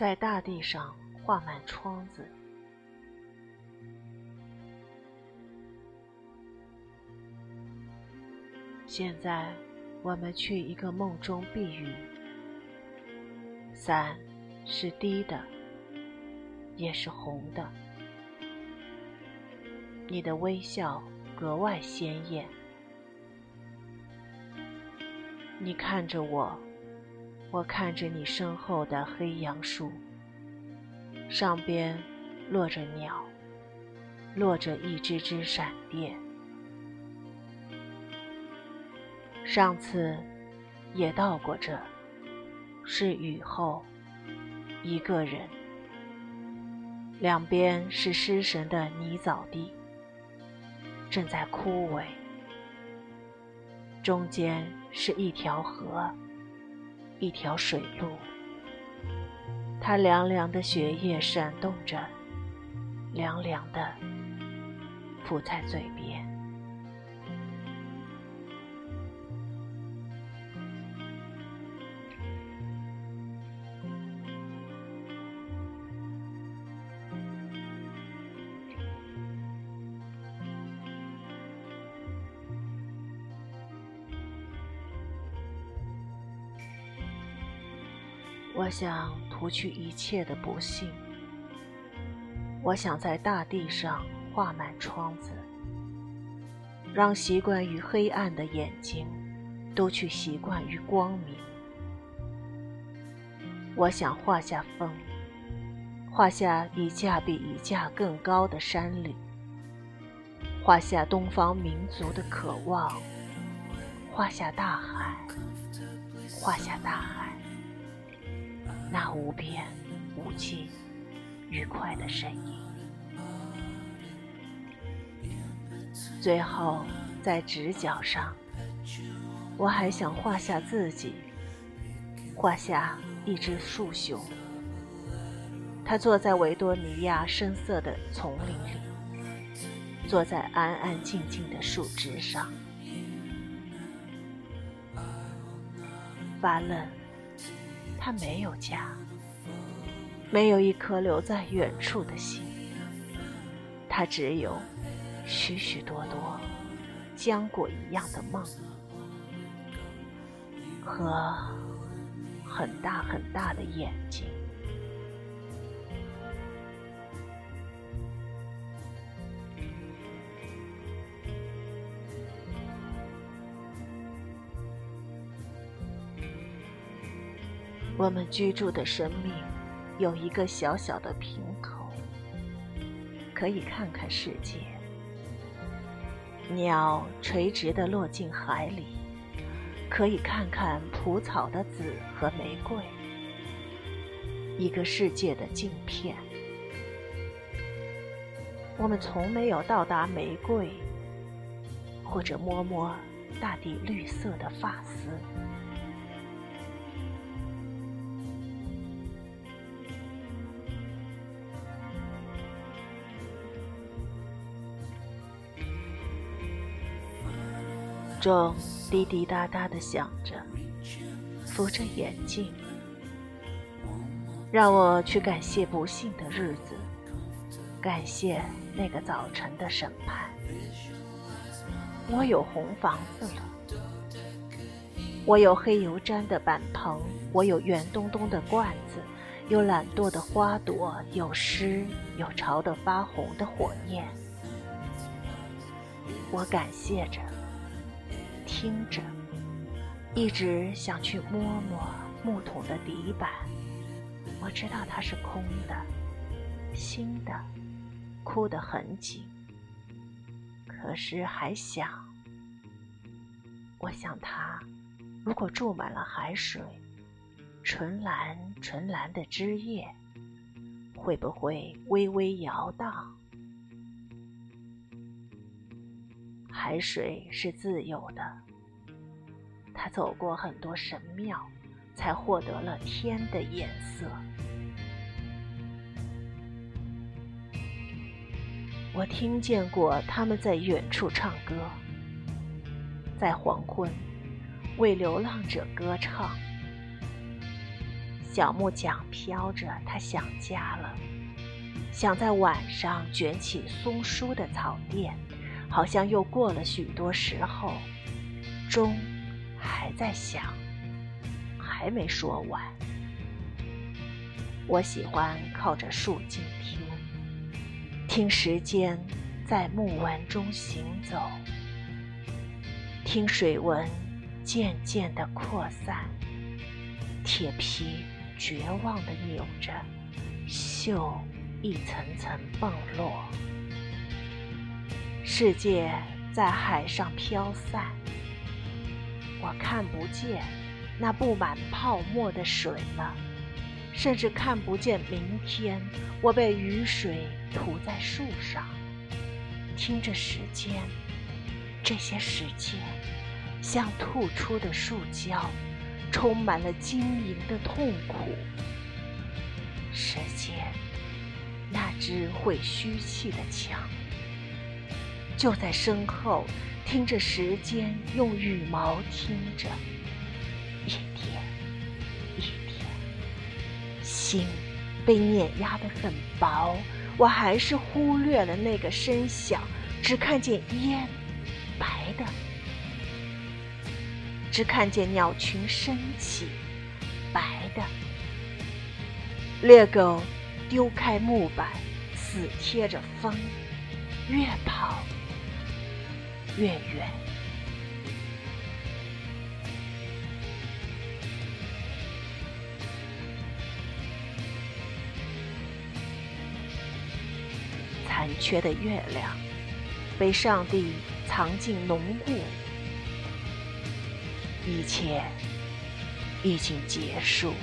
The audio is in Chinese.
在大地上画满窗子。现在，我们去一个梦中避雨。伞是低的，也是红的。你的微笑格外鲜艳。你看着我，我看着你身后的黑杨树，上边落着鸟，落着一只只闪电。上次也到过这，是雨后，一个人，两边是失神的泥沼地，正在枯萎，中间是一条河，一条水路，它凉凉的血液闪动着，凉凉的浮在嘴边。我想涂去一切的不幸。我想在大地上画满窗子，让习惯于黑暗的眼睛都去习惯于光明。我想画下风，画下一架比一架更高的山岭，画下东方民族的渴望，画下大海，画下大海。那无边无际、愉快的声音。最后，在直角上，我还想画下自己，画下一只树熊。它坐在维多利亚深色的丛林里，坐在安安静静的树枝上，发愣。他没有家，没有一颗留在远处的心。他只有许许多多浆果一样的梦，和很大很大的眼睛。我们居住的生命有一个小小的瓶口，可以看看世界。鸟垂直地落进海里，可以看看蒲草的籽和玫瑰。一个世界的镜片。我们从没有到达玫瑰，或者摸摸大地绿色的发丝。钟滴滴答答的响着，扶着眼镜，让我去感谢不幸的日子，感谢那个早晨的审判。我有红房子了，我有黑油毡的板棚，我有圆咚咚的罐子，有懒惰的花朵，有诗，有潮的发红的火焰。我感谢着。听着，一直想去摸摸木桶的底板。我知道它是空的，新的，哭得很紧。可是还想，我想它，如果注满了海水，纯蓝纯蓝的枝叶，会不会微微摇荡？海水是自由的，他走过很多神庙，才获得了天的颜色。我听见过他们在远处唱歌，在黄昏为流浪者歌唱。小木桨飘着，他想家了，想在晚上卷起松疏的草垫，好像又过了许多时候。钟还在想，还没说完。我喜欢靠着树静听，听时间在木纹中行走，听水纹渐渐的扩散，铁皮绝望的扭着，锈一层层崩落，世界在海上飘散。我看不见那布满泡沫的水了，甚至看不见明天我被雨水涂在树上。听着时间，这些时间像吐出的树胶，充满了晶莹的痛苦。时间，那只会虚气的墙，就在身后。听着时间用羽毛听着，一天一天，心被碾压得很薄，我还是忽略了那个声响，只看见烟，白的，只看见鸟群升起，白的，猎狗丢开木板，死贴着风，越跑。越远，残缺的月亮被上帝藏进浓雾，一切已经结束。